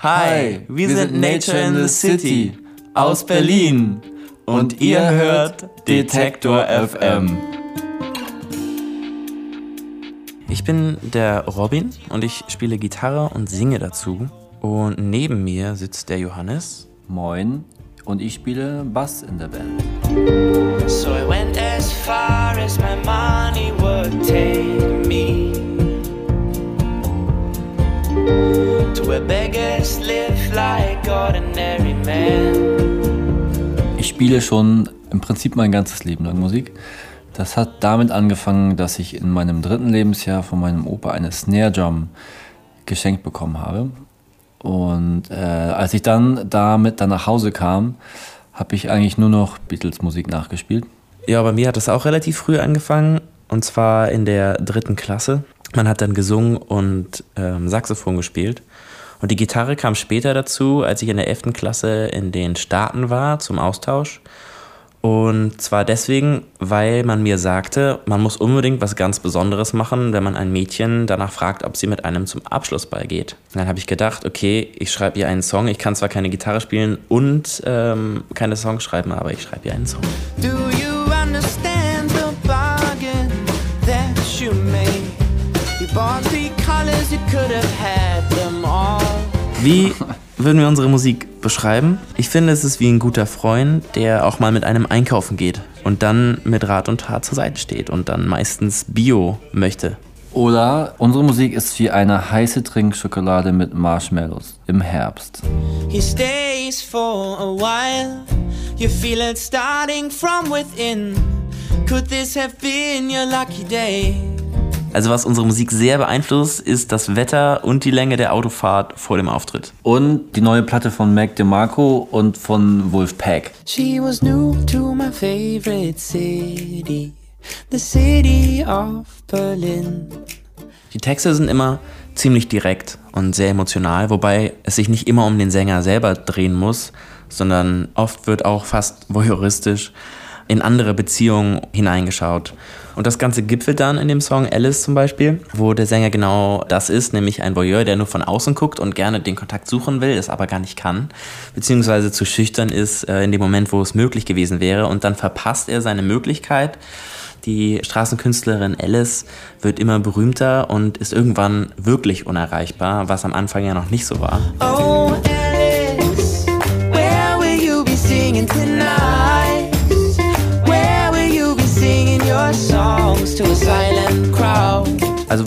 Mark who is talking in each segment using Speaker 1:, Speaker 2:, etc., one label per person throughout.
Speaker 1: Hi, wir, sind Nature in the City aus Berlin und ihr hört Detektor FM.
Speaker 2: Ich bin der Robin und ich spiele Gitarre und singe dazu. Und neben mir sitzt der Johannes.
Speaker 3: Moin. Und ich spiele Bass in der Band.
Speaker 4: So I went as far as my money would take
Speaker 3: Ich spiele schon im Prinzip mein ganzes Leben lang Musik. Das hat damit angefangen, dass ich in meinem dritten Lebensjahr von meinem Opa eine Snare Drum geschenkt bekommen habe. Und äh, als ich dann damit dann nach Hause kam, habe ich eigentlich nur noch Beatles-Musik nachgespielt.
Speaker 2: Ja, bei mir hat das auch relativ früh angefangen und zwar in der dritten Klasse. Man hat dann gesungen und ähm, Saxophon gespielt. Und die Gitarre kam später dazu, als ich in der 11. Klasse in den Staaten war zum Austausch. Und zwar deswegen, weil man mir sagte, man muss unbedingt was ganz Besonderes machen, wenn man ein Mädchen danach fragt, ob sie mit einem zum Abschlussball geht. Und dann habe ich gedacht, okay, ich schreibe ihr einen Song. Ich kann zwar keine Gitarre spielen und ähm, keine Songs schreiben, aber ich schreibe ihr einen Song.
Speaker 4: Do you understand the bargain that you made? You bought three colors, you could have had them
Speaker 2: Wie würden wir unsere Musik beschreiben? Ich finde, es ist wie ein guter Freund, der auch mal mit einem einkaufen geht und dann mit Rat und Tat zur Seite steht und dann meistens Bio möchte.
Speaker 3: Oder unsere Musik ist wie eine heiße Trinkschokolade mit Marshmallows im Herbst.
Speaker 4: He stays for a while. You feel it starting from within. Could this have been your lucky day?
Speaker 2: Also was unsere Musik sehr beeinflusst, ist das Wetter und die Länge der Autofahrt vor dem Auftritt.
Speaker 3: Und die neue Platte von Mac DeMarco und von Wolfpack.
Speaker 4: She was new to my favorite city, the city of Berlin.
Speaker 2: Die Texte sind immer ziemlich direkt und sehr emotional, wobei es sich nicht immer um den Sänger selber drehen muss, sondern oft wird auch fast voyeuristisch in andere Beziehungen hineingeschaut. Und das Ganze gipfelt dann in dem Song Alice zum Beispiel, wo der Sänger genau das ist, nämlich ein Voyeur, der nur von außen guckt und gerne den Kontakt suchen will, es aber gar nicht kann, beziehungsweise zu schüchtern ist äh, in dem Moment, wo es möglich gewesen wäre. Und dann verpasst er seine Möglichkeit. Die Straßenkünstlerin Alice wird immer berühmter und ist irgendwann wirklich unerreichbar, was am Anfang ja noch nicht so war.
Speaker 4: Oh, Alice, where will you be singing tonight?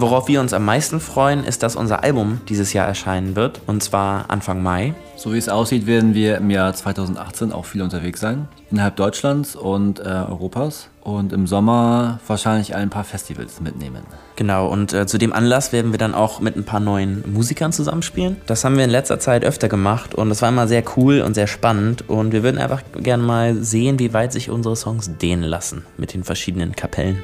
Speaker 2: Worauf wir uns am meisten freuen, ist, dass unser Album dieses Jahr erscheinen wird, und zwar Anfang Mai.
Speaker 3: So wie es aussieht, werden wir im Jahr 2018 auch viel unterwegs sein. Innerhalb Deutschlands und äh, Europas. Und im Sommer wahrscheinlich ein paar Festivals mitnehmen.
Speaker 2: Genau, und äh, zu dem Anlass werden wir dann auch mit ein paar neuen Musikern zusammenspielen. Das haben wir in letzter Zeit öfter gemacht und das war immer sehr cool und sehr spannend. Und wir würden einfach gerne mal sehen, wie weit sich unsere Songs dehnen lassen mit den verschiedenen Kapellen.